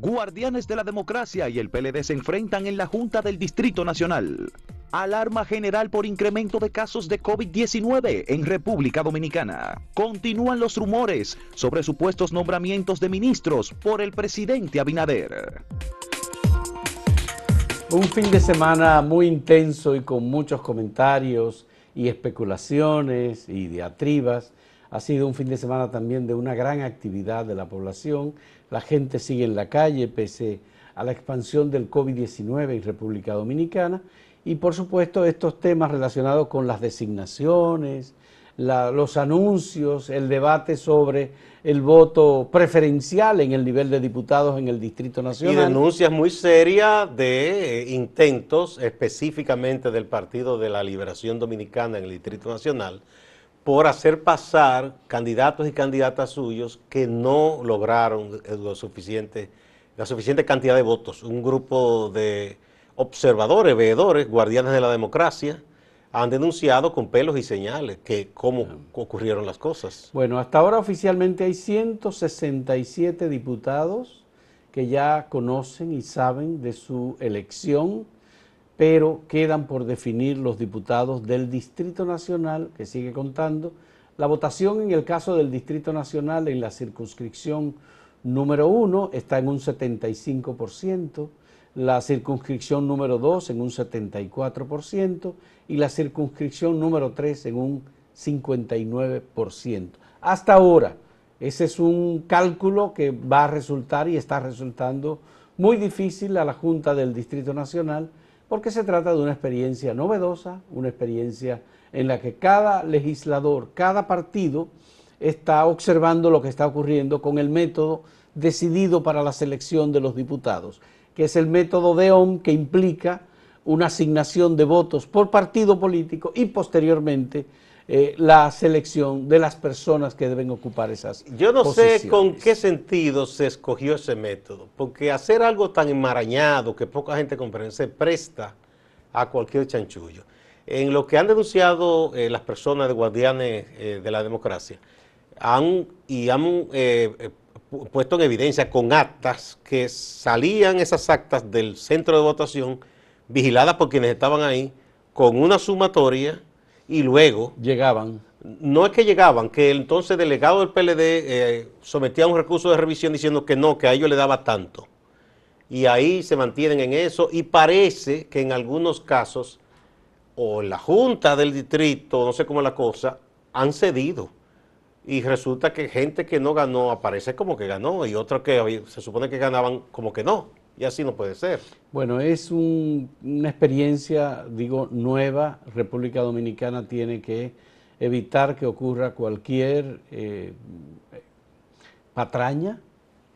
Guardianes de la Democracia y el PLD se enfrentan en la Junta del Distrito Nacional. Alarma general por incremento de casos de COVID-19 en República Dominicana. Continúan los rumores sobre supuestos nombramientos de ministros por el presidente Abinader. Un fin de semana muy intenso y con muchos comentarios y especulaciones y diatribas. Ha sido un fin de semana también de una gran actividad de la población. La gente sigue en la calle pese a la expansión del COVID-19 en República Dominicana y por supuesto estos temas relacionados con las designaciones, los anuncios, el debate sobre el voto preferencial en el nivel de diputados en el Distrito Nacional. Y denuncias muy serias de eh, intentos específicamente del Partido de la Liberación Dominicana en el Distrito Nacional por hacer pasar candidatos y candidatas suyos que no lograron lo suficiente, la suficiente cantidad de votos. Un grupo de observadores, veedores, guardianes de la democracia, han denunciado con pelos y señales que cómo ocurrieron las cosas. Bueno, hasta ahora oficialmente hay 167 diputados que ya conocen y saben de su elección, pero quedan por definir los diputados del Distrito Nacional, que sigue contando. La votación en el caso del Distrito Nacional en la circunscripción número uno está en un 75%, la circunscripción número 2 en un 74% y la circunscripción número 3 en un 59%. Hasta ahora, ese es un cálculo que va a resultar y está resultando muy difícil a la Junta del Distrito Nacional porque se trata de una experiencia novedosa, una experiencia en la que cada legislador, cada partido está observando lo que está ocurriendo con el método decidido para la selección de los diputados que es el método de OM que implica una asignación de votos por partido político y posteriormente eh, la selección de las personas que deben ocupar esas Yo no sé con qué sentido se escogió ese método, porque hacer algo tan enmarañado que poca gente comprende se presta a cualquier chanchullo. En lo que han denunciado eh, las personas de guardianes eh, de la democracia, han, y han puesto en evidencia con actas que salían esas actas del centro de votación vigiladas por quienes estaban ahí con una sumatoria y luego llegaban. No es que llegaban, que entonces el delegado del PLD eh, sometía un recurso de revisión diciendo que no, que a ellos le daba tanto. Y ahí se mantienen en eso y parece que en algunos casos o la Junta del Distrito, no sé cómo es la cosa, han cedido y resulta que gente que no ganó aparece como que ganó y otros que se supone que ganaban como que no. Y así no puede ser. Bueno, es una experiencia, digo, nueva. República Dominicana tiene que evitar que ocurra cualquier eh, patraña.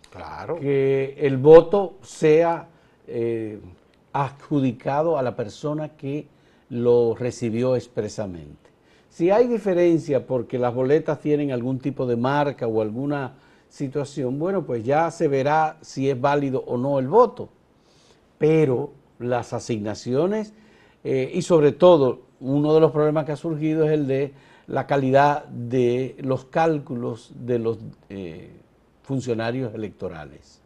Claro. Que el voto sea eh, adjudicado a la persona que lo recibió expresamente. Si hay diferencia porque las boletas tienen algún tipo de marca o alguna situación, bueno, pues ya se verá si es válido o no el voto. Pero las asignaciones eh, y sobre todo uno de los problemas que ha surgido es el de la calidad de los cálculos de los eh, funcionarios electorales.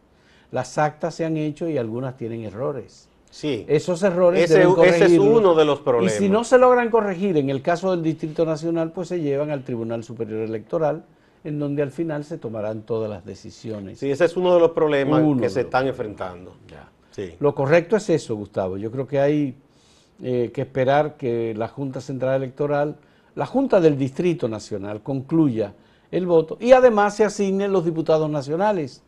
Las actas se han hecho y algunas tienen errores. Sí. Esos errores ese, ese es uno de los problemas. Y si no se logran corregir en el caso del Distrito Nacional, pues se llevan al Tribunal Superior Electoral, en donde al final se tomarán todas las decisiones. Sí, ese es uno de los problemas que se están enfrentando. Sí. Lo correcto es eso, Gustavo. Yo creo que hay eh, que esperar que la Junta Central Electoral, la Junta del Distrito Nacional, concluya el voto y además se asignen los diputados nacionales.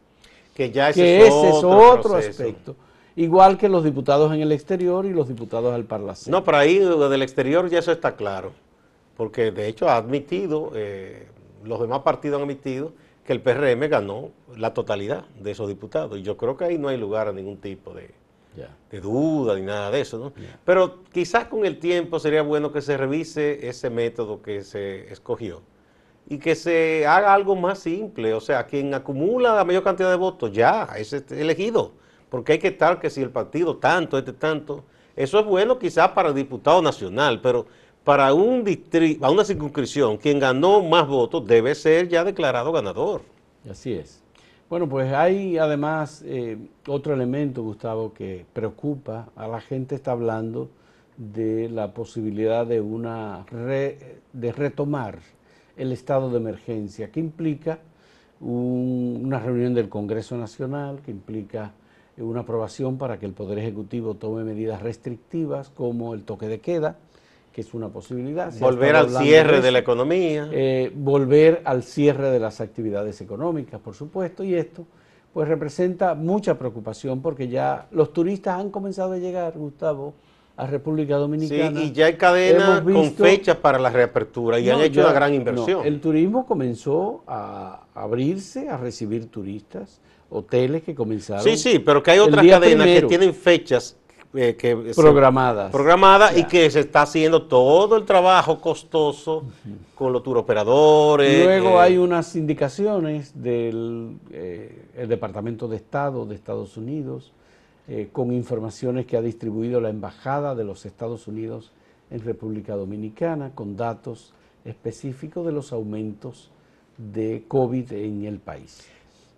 Que ya ese, es, otro, aspecto igual que los diputados en el exterior y los diputados al Parlamento. No, pero ahí del exterior ya eso está claro, porque de hecho ha admitido, eh, los demás partidos han admitido que el PRM ganó la totalidad de esos diputados, y yo creo que ahí no hay lugar a ningún tipo de, de duda ni nada de eso, ¿no? Pero quizás con el tiempo sería bueno que se revise ese método que se escogió y que se haga algo más simple, o sea, quien acumula la mayor cantidad de votos ya es elegido porque hay que estar que si el partido tanto, este tanto, eso es bueno quizás para el diputado nacional, pero para un distrito, una circunscripción, quien ganó más votos debe ser ya declarado ganador. Así es. Bueno, pues hay además eh, otro elemento, Gustavo, que preocupa a la gente, está hablando de la posibilidad de, una de retomar el estado de emergencia, que implica una reunión del Congreso Nacional, que implica una aprobación para que el Poder Ejecutivo tome medidas restrictivas como el toque de queda, que es una posibilidad. volver al cierre de, la economía. Eh, volver al cierre de las actividades económicas, por supuesto, y esto pues representa mucha preocupación porque ya los turistas han comenzado a llegar, Gustavo, a República Dominicana. Sí, y ya hay cadenas con fechas para la reapertura y han hecho una gran inversión. el turismo comenzó a abrirse, a recibir turistas, hoteles que comenzaron. Sí, sí, pero que hay otras cadenas que tienen fechas eh, que programadas. programadas y que se está haciendo todo el trabajo costoso con los turoperadores. Luego eh, hay unas indicaciones del eh, Departamento de Estado de Estados Unidos con informaciones que ha distribuido la Embajada de los Estados Unidos en República Dominicana con datos específicos de los aumentos de COVID en el país.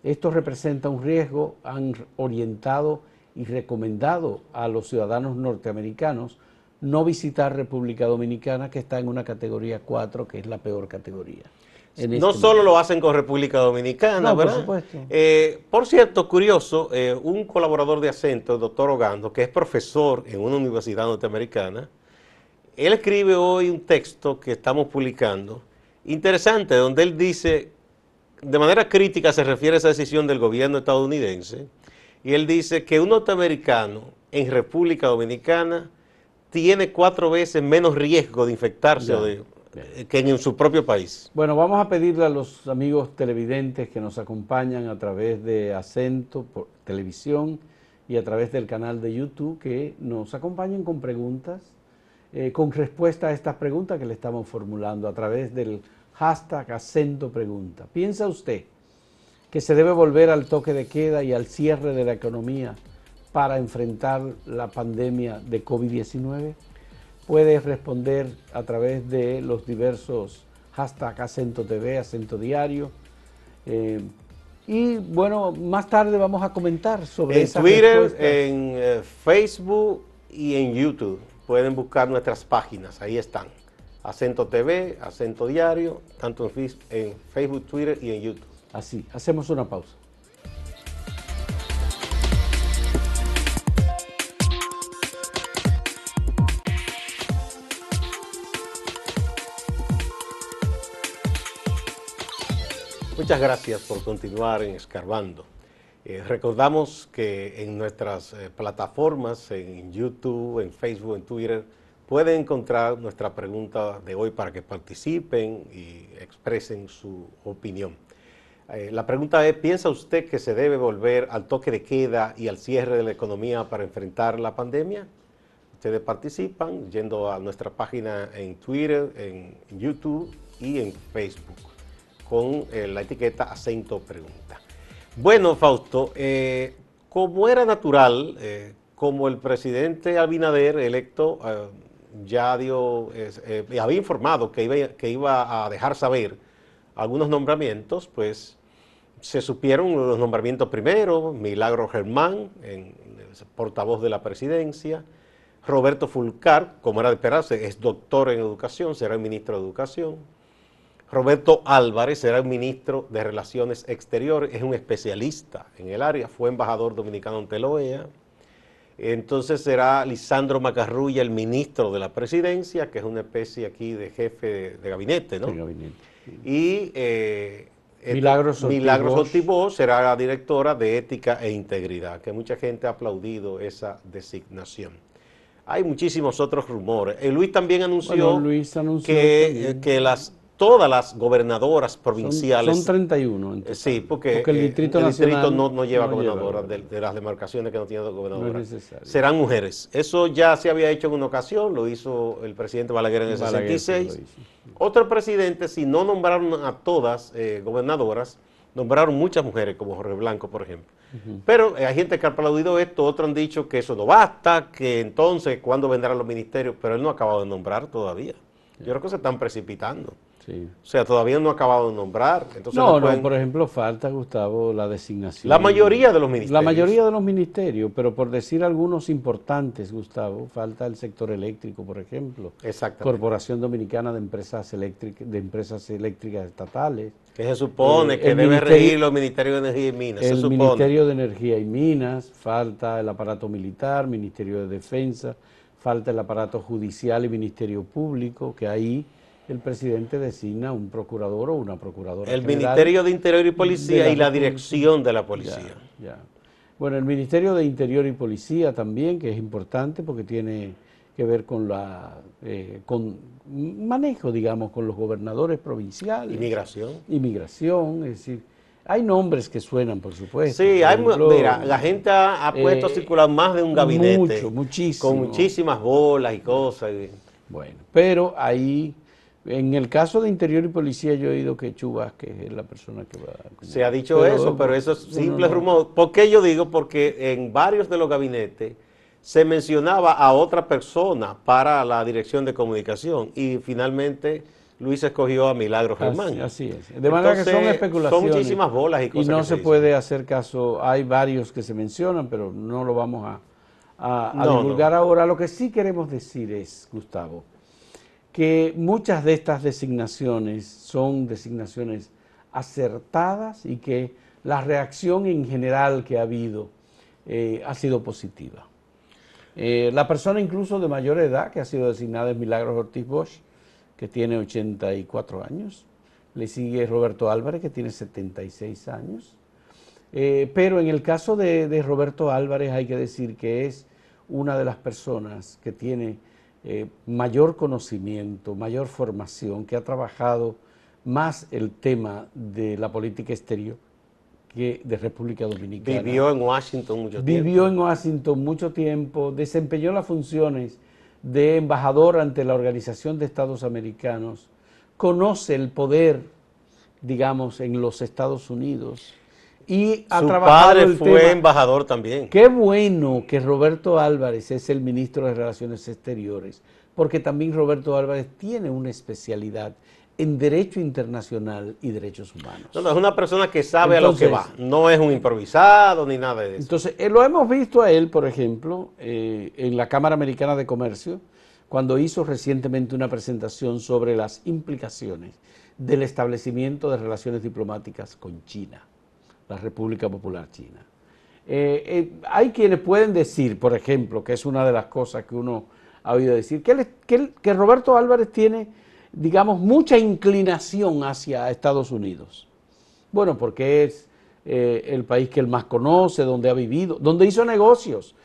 Esto representa un riesgo, han orientado y recomendado a los ciudadanos norteamericanos no visitar República Dominicana, que está en una categoría 4, que es la peor categoría. no este solo lo hacen con República Dominicana, ¿verdad? Por supuesto. Eh, por cierto, curioso, eh, un colaborador de acento, el doctor Ogando, que es profesor en una universidad norteamericana, él escribe hoy un texto que estamos publicando, interesante, donde él dice, de manera crítica se refiere a esa decisión del gobierno estadounidense, y él dice que un norteamericano en República Dominicana tiene cuatro veces menos riesgo de infectarse que en su propio país. Bueno, vamos a pedirle a los amigos televidentes que nos acompañan a través de Acento por televisión y a través del canal de YouTube que nos acompañen con preguntas, eh, con respuesta a estas preguntas que le estamos formulando a través del hashtag Acento Pregunta. ¿Piensa usted que se debe volver al toque de queda y al cierre de la economía para enfrentar la pandemia de COVID-19? Puedes responder a través de los diversos hashtags Acento TV, Acento Diario. Eh, y bueno, más tarde vamos a comentar sobre En Twitter, en eh, Facebook y en YouTube. Pueden buscar nuestras páginas, ahí están. Acento TV, Acento Diario, tanto en Facebook, Twitter y en YouTube. Así, hacemos una pausa. Muchas gracias por continuar en Escarbando. Eh, recordamos que en nuestras eh, plataformas, en YouTube, en Facebook, en Twitter, pueden encontrar nuestra pregunta de hoy para que participen y expresen su opinión. Eh, la pregunta es, ¿piensa usted que se debe volver al toque de queda y al cierre de la economía para enfrentar la pandemia? Ustedes participan yendo a nuestra página en Twitter, en YouTube y en Facebook con eh, la etiqueta acento pregunta. Bueno, Fausto, eh, como era natural, como el presidente Abinader electo ya dio, había informado que iba, que iba a dejar saber algunos nombramientos, pues se supieron los nombramientos primero, Milagro Germán, en, portavoz de la presidencia, Roberto Fulcar, como era de esperarse, es doctor en educación, será el ministro de educación, Roberto Álvarez será el ministro de Relaciones Exteriores, es un especialista en el área, fue embajador dominicano ante la OEA, entonces será Lisandro Macarrulla el ministro de la presidencia, que es una especie aquí de jefe de, gabinete, ¿no? gabinete. Y eh, Milagros Milagros será la directora de Ética e Integridad, que mucha gente ha aplaudido esa designación. Hay muchísimos otros rumores. Eh, Luis también anunció, que, eh, que las todas las gobernadoras provinciales. Son, 31. Eh, sí, porque, el distrito, no, lleva gobernadoras de, las demarcaciones que no tienen gobernadoras. Serán mujeres. Eso ya se había hecho en una ocasión, lo hizo el presidente Balaguer en el 66. Otros presidentes, si no nombraron a todas eh, gobernadoras, nombraron muchas mujeres, como Jorge Blanco, por ejemplo. Pero eh, hay gente que ha aplaudido esto, otros han dicho que eso no basta, que entonces, ¿cuándo vendrán los ministerios? Pero él no ha acabado de nombrar todavía. Yo creo que se están precipitando. O sea, todavía no ha acabado de nombrar. Entonces no, no, por ejemplo, falta, Gustavo, la designación. La mayoría de los ministerios. La mayoría de los ministerios, pero por decir algunos importantes, Gustavo, falta el sector eléctrico, por ejemplo. Exactamente. Corporación Dominicana de Empresas Eléctricas, de Empresas Eléctricas Estatales. Que se supone eh, que debe regir los Ministerios de Energía y Minas. El Ministerio de Energía y Minas, falta el aparato militar, Ministerio de Defensa, falta el aparato judicial y Ministerio Público, que ahí el presidente designa un procurador o una procuradora. El Ministerio de Interior y Policía y la dirección de la policía. Bueno, el Ministerio de Interior y Policía también, que es importante porque tiene que ver con la eh, con manejo, digamos, con los gobernadores provinciales. Inmigración. Inmigración, es decir, hay nombres que suenan, por supuesto. Sí, hay, mira, la gente ha, puesto a eh, circular más de un gabinete. Mucho, muchísimo. Con muchísimas bolas y cosas. Bueno, pero ahí en el caso de Interior y Policía yo he oído que Chubas, que es la persona que va a... Se ha dicho eso, pero eso es simple rumor. ¿Por qué yo digo? Porque en varios de los gabinetes se mencionaba a otra persona para la dirección de comunicación y finalmente Luis escogió a Milagro Germán. Así, es. De manera que son especulaciones. Son muchísimas bolas y cosas. Y no se, puede hacer caso, hay varios que se mencionan, pero no lo vamos a, divulgar ahora. Lo que sí queremos decir es, Gustavo, que muchas de estas designaciones son designaciones acertadas y que la reacción en general que ha habido eh, ha sido positiva. Eh, la persona incluso de mayor edad que ha sido designada es Milagros Ortiz Bosch, que tiene 84 años. Le sigue Roberto Álvarez, que tiene 76 años. Eh, pero en el caso de Roberto Álvarez hay que decir que es una de las personas que tiene eh, mayor conocimiento, mayor formación, que ha trabajado más el tema de la política exterior que de República Dominicana. Vivió en Washington mucho tiempo. Vivió en Washington mucho tiempo, desempeñó las funciones de embajador ante la Organización de Estados Americanos, conoce el poder, digamos, en los Estados Unidos y ha Su trabajado padre fue embajador también. Qué bueno que Roberto Álvarez es el ministro de Relaciones Exteriores, porque también Roberto Álvarez tiene una especialidad en derecho internacional y derechos humanos. No, no, es una persona que sabe a lo que va, no es un improvisado ni nada de eso. Entonces, eh, lo hemos visto a él, por ejemplo, eh, en la Cámara Americana de Comercio, cuando hizo recientemente una presentación sobre las implicaciones del establecimiento de relaciones diplomáticas con China la República Popular China. Eh, eh, hay quienes pueden decir, por ejemplo, que es una de las cosas que uno ha oído decir, que, que, Roberto Álvarez tiene, digamos, mucha inclinación hacia Estados Unidos. Bueno, porque es eh, el país que él más conoce, donde ha vivido, donde hizo negocios.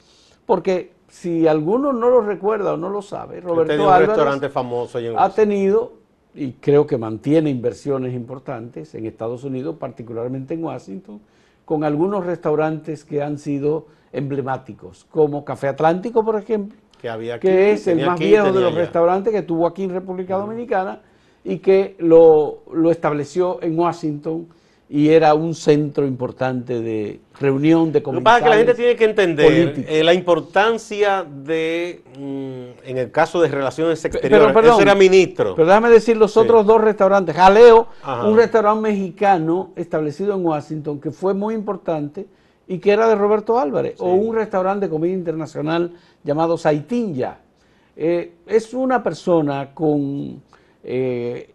Porque si alguno no lo recuerda o no lo sabe, Roberto Álvarez famoso ha tenido y creo que mantiene inversiones importantes en Estados Unidos, particularmente en Washington, con algunos restaurantes que han sido emblemáticos, como Café Atlántico, por ejemplo, que, es el más viejo de los restaurantes que tuvo aquí en República Dominicana y que lo, lo estableció en Washington y era un centro importante de reunión de comunidades. Lo que la gente tiene que entender eh, la importancia de, mm, en el caso de relaciones exteriores, pero, eso era ministro. Pero déjame decir los otros dos restaurantes. Jaleo, un restaurante mexicano establecido en Washington que fue muy importante y que era de Roberto Álvarez, o un restaurante de comida internacional llamado Saitinja. Eh, es una persona con eh,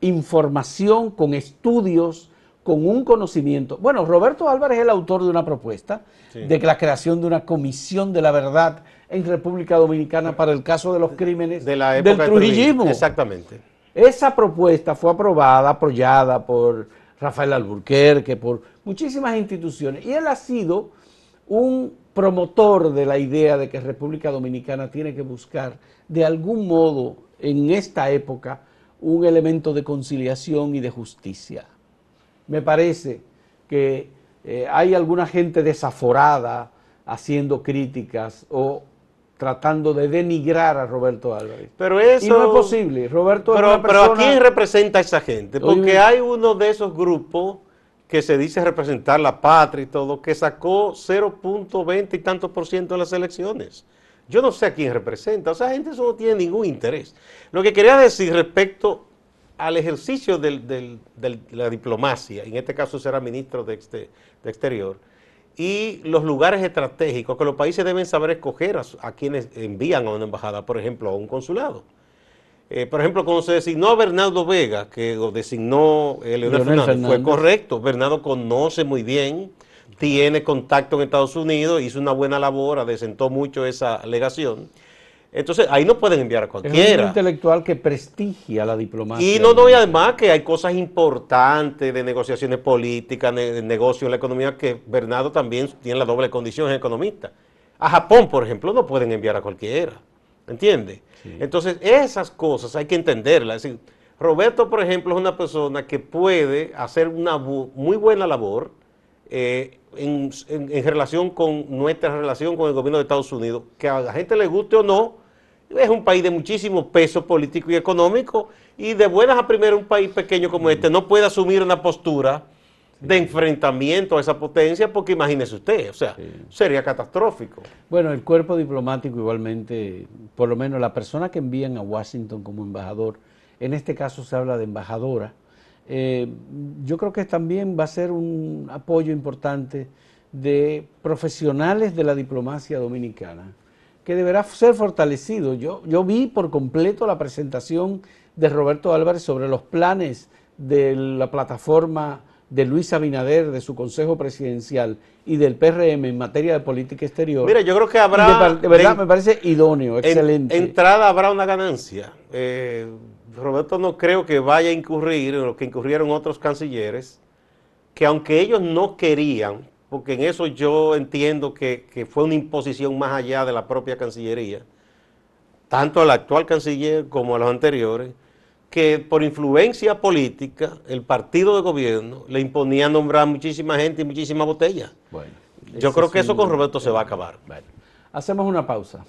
información, con estudios, con un conocimiento. Bueno, Roberto Álvarez es el autor de una propuesta de la creación de una comisión de la verdad en República Dominicana para el caso de los crímenes de la del trujillismo. Exactamente. Esa propuesta fue aprobada, apoyada por Rafael Alburquerque, por muchísimas instituciones, y él ha sido un promotor de la idea de que República Dominicana tiene que buscar de algún modo en esta época un elemento de conciliación y de justicia me parece que eh, hay alguna gente desaforada haciendo críticas o tratando de denigrar a Roberto Álvarez. Pero eso... Y no es posible. Roberto pero, es una pero ¿a quién representa a esa gente? Porque hay uno de esos grupos que se dice representar la patria y todo, que sacó 0.20 y tantos por ciento en las elecciones. Yo no sé a quién representa. O sea, gente eso no tiene ningún interés. Lo que quería decir respecto al ejercicio de la diplomacia, en este caso será ministro de, de Exterior, y los lugares estratégicos que los países deben saber escoger a, quienes envían a una embajada, por ejemplo, a un consulado. Eh, por ejemplo, cuando se designó a Bernardo Vega, que lo designó eh, Leonel, Fernández, fue correcto. Bernardo conoce muy bien, tiene contacto en Estados Unidos, hizo una buena labor, adesentó mucho esa alegación. Entonces, ahí no pueden enviar a cualquiera. Es un intelectual que prestigia la diplomacia. Y no, no, y además que hay cosas importantes de negociaciones políticas, de, negocio en la economía, que Bernardo también tiene la doble condición, es economista. A Japón, por ejemplo, no pueden enviar a cualquiera. ¿Entiendes? Entonces, esas cosas hay que entenderlas. Roberto, por ejemplo, es una persona que puede hacer una muy buena labor eh, en, en, relación con nuestra relación con el gobierno de Estados Unidos, que a la gente le guste o no, es un país de muchísimo peso político y económico y de buenas a primero un país pequeño como este no puede asumir una postura de enfrentamiento a esa potencia porque imagínese usted, o sea, sería catastrófico. Bueno, el cuerpo diplomático igualmente, por lo menos la persona que envían a Washington como embajador, en este caso se habla de embajadora, eh, yo creo que también va a ser un apoyo importante de profesionales de la diplomacia dominicana que deberá ser fortalecido. Yo, yo vi por completo la presentación de Roberto Álvarez sobre los planes de la plataforma de Luis Abinader, de su Consejo Presidencial y del PRM en materia de política exterior. Mira, yo creo que habrá... De, verdad me parece idóneo, excelente. entrada habrá una ganancia. Eh, Roberto no creo que vaya a incurrir en lo que incurrieron otros cancilleres, que aunque ellos no querían, porque en eso yo entiendo que, fue una imposición más allá de la propia Cancillería, tanto al actual canciller como a los anteriores, que por influencia política el partido de gobierno le imponía nombrar muchísima gente y muchísima botella. Bueno, yo creo que eso con Roberto se va a acabar. hacemos una pausa.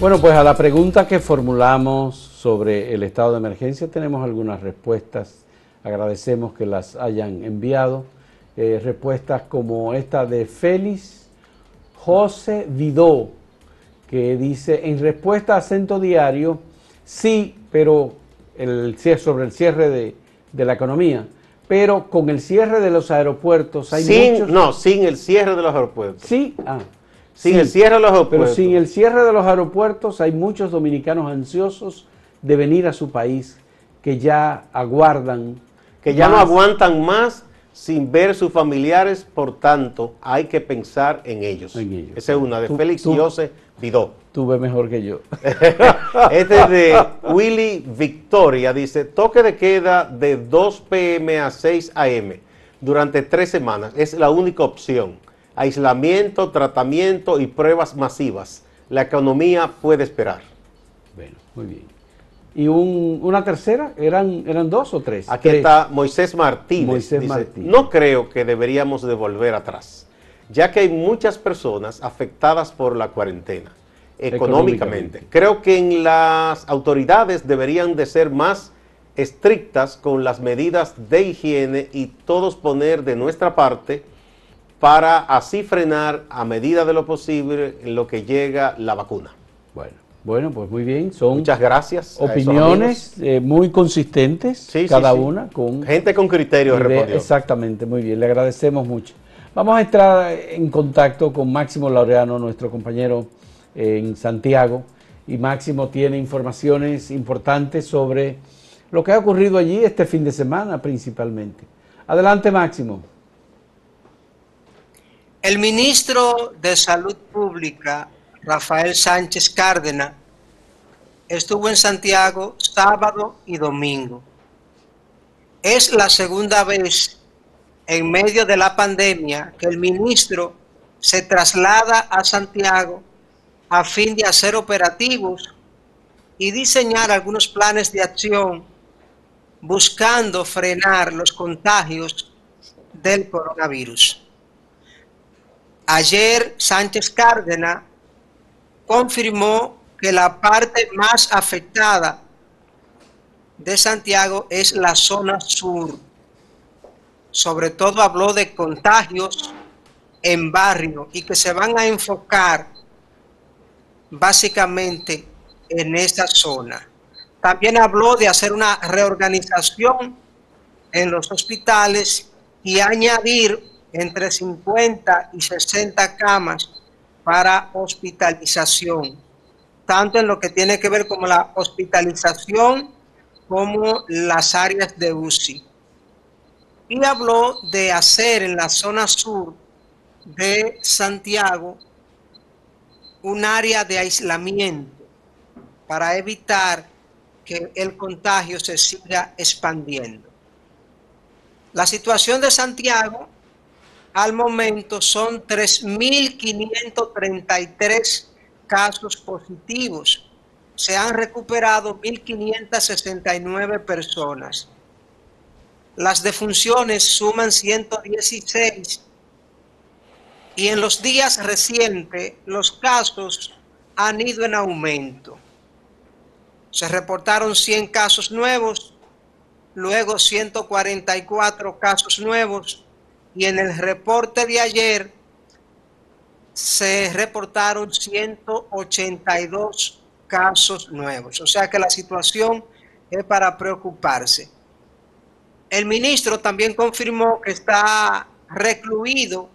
Bueno, pues a la pregunta que formulamos sobre el estado de emergencia tenemos algunas respuestas. Agradecemos que las hayan enviado. Eh, respuestas como esta de Félix José Vidó, que dice, en respuesta a acento diario, sí, pero el, sobre el cierre de, la economía, pero con el cierre de los aeropuertos hay muchos... No, sin el cierre de los aeropuertos. Sí, ah, sin el cierre de los aeropuertos. Pero sin el cierre de los aeropuertos hay muchos dominicanos ansiosos de venir a su país que ya aguardan. Que ya no aguantan más sin ver sus familiares, por tanto, hay que pensar en ellos. Esa es una de Félix José Vidó. Tú ves mejor que yo. este es de Willy Victoria, dice, toque de queda de 2 pm a 6 am durante tres semanas, es la única opción aislamiento, tratamiento y pruebas masivas. La economía puede esperar. Bueno, muy bien. ¿Y una tercera? ¿Eran, ¿Eran dos o tres? Aquí está Moisés Martínez. Moisés Martínez. No creo que deberíamos de volver atrás, ya que hay muchas personas afectadas por la cuarentena económicamente. Creo que en las autoridades deberían de ser más estrictas con las medidas de higiene y todos poner de nuestra parte para así frenar a medida de lo posible en lo que llega la vacuna. Bueno, bueno, pues muy bien. Son Muchas gracias. Opiniones eh, muy consistentes, cada una. con Gente con criterio Exactamente, muy bien. Le agradecemos mucho. Vamos a entrar en contacto con Máximo Laureano, nuestro compañero en Santiago. Y Máximo tiene informaciones importantes sobre lo que ha ocurrido allí este fin de semana principalmente. Adelante, Máximo. El ministro de Salud Pública, Rafael Sánchez Cárdenas, estuvo en Santiago sábado y domingo. Es la segunda vez en medio de la pandemia que el ministro se traslada a Santiago a fin de hacer operativos y diseñar algunos planes de acción buscando frenar los contagios del coronavirus. Ayer Sánchez Cárdenas confirmó que la parte más afectada de Santiago es la zona sur, sobre todo habló de contagios en barrio y que se van a enfocar básicamente en esa zona. También habló de hacer una reorganización en los hospitales y añadir entre 50 y 60 camas para hospitalización, tanto en lo que tiene que ver con la hospitalización como las áreas de UCI. Y habló de hacer en la zona sur de Santiago un área de aislamiento para evitar que el contagio se siga expandiendo. La situación de Santiago al momento son 3.533 casos positivos. Se han recuperado 1.569 personas. Las defunciones suman 116 y en los días recientes los casos han ido en aumento. Se reportaron 100 casos nuevos, luego 144 casos nuevos y en el reporte de ayer se reportaron 182 casos nuevos. O sea que la situación es para preocuparse. El ministro también confirmó que está recluido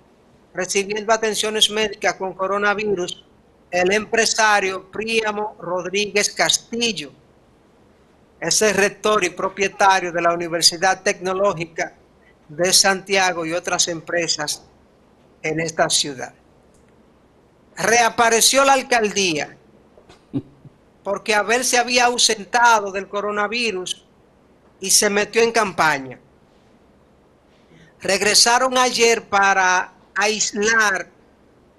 recibiendo atenciones médicas con coronavirus el empresario Príamo Rodríguez Castillo. Ese rector y propietario de la Universidad Tecnológica de Santiago y otras empresas en esta ciudad. Reapareció la alcaldía porque Abel se había ausentado del coronavirus y se metió en campaña. Regresaron ayer para aislar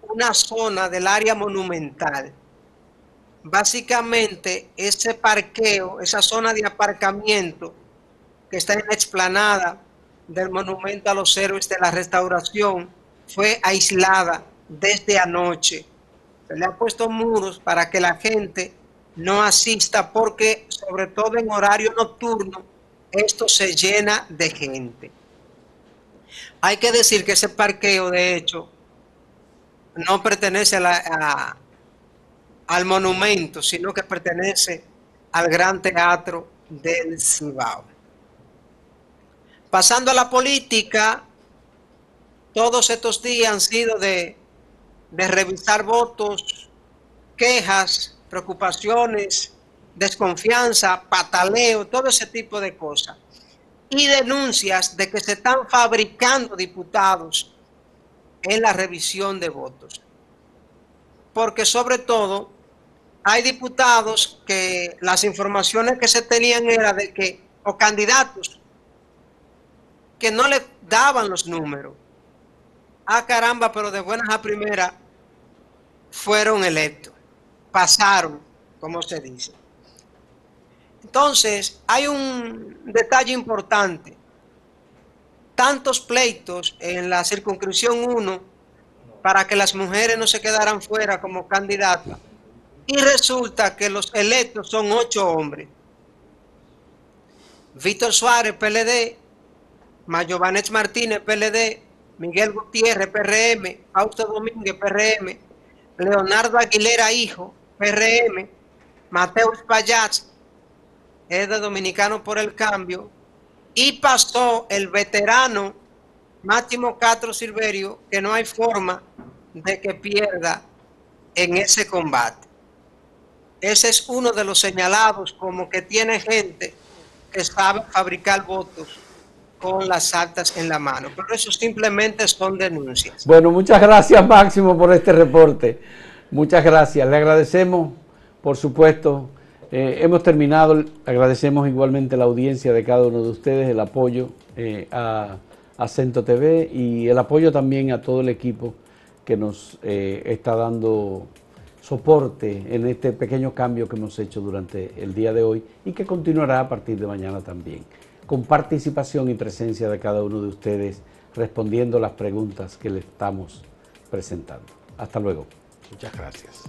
una zona del área monumental. Básicamente, ese parqueo, esa zona de aparcamiento que está en la explanada del monumento a los héroes de la restauración fue aislada desde anoche. Se le ha puesto muros para que la gente no asista porque sobre todo en horario nocturno esto se llena de gente. Hay que decir que ese parqueo de hecho no pertenece al monumento, sino que pertenece al Gran Teatro del Cibao. Pasando a la política, todos estos días han sido de, revisar votos, quejas, preocupaciones, desconfianza, pataleo, todo ese tipo de cosas. Y denuncias de que se están fabricando diputados en la revisión de votos. Porque sobre todo hay diputados que las informaciones que se tenían era de que, o candidatos que no le daban los números. Ah, caramba, pero de buenas a primeras fueron electos, pasaron, como se dice. Entonces, hay un detalle importante. Tantos pleitos en la circunscripción 1 para que las mujeres no se quedaran fuera como candidatas. Y resulta que los electos son ocho hombres. Víctor Suárez, PLD, Mayovanet Martínez, PLD, Miguel Gutiérrez, PRM, Fausto Domínguez, PRM, Leonardo Aguilera, hijo, PRM, Mateo Payat, es de Dominicano por el Cambio, y pasó el veterano Máximo Castro Silverio, que no hay forma de que pierda en ese combate. Ese es uno de los señalados como que tiene gente que sabe fabricar votos con las actas en la mano. Pero eso simplemente son denuncias. Bueno, muchas gracias Máximo por este reporte. Muchas gracias. Le agradecemos, por supuesto. Eh, hemos terminado. Agradecemos igualmente la audiencia de cada uno de ustedes, el apoyo eh, a, Acento TV y el apoyo también a todo el equipo que nos eh, está dando soporte en este pequeño cambio que hemos hecho durante el día de hoy y que continuará a partir de mañana también con participación y presencia de cada uno de ustedes respondiendo las preguntas que le estamos presentando. Hasta luego. Muchas gracias.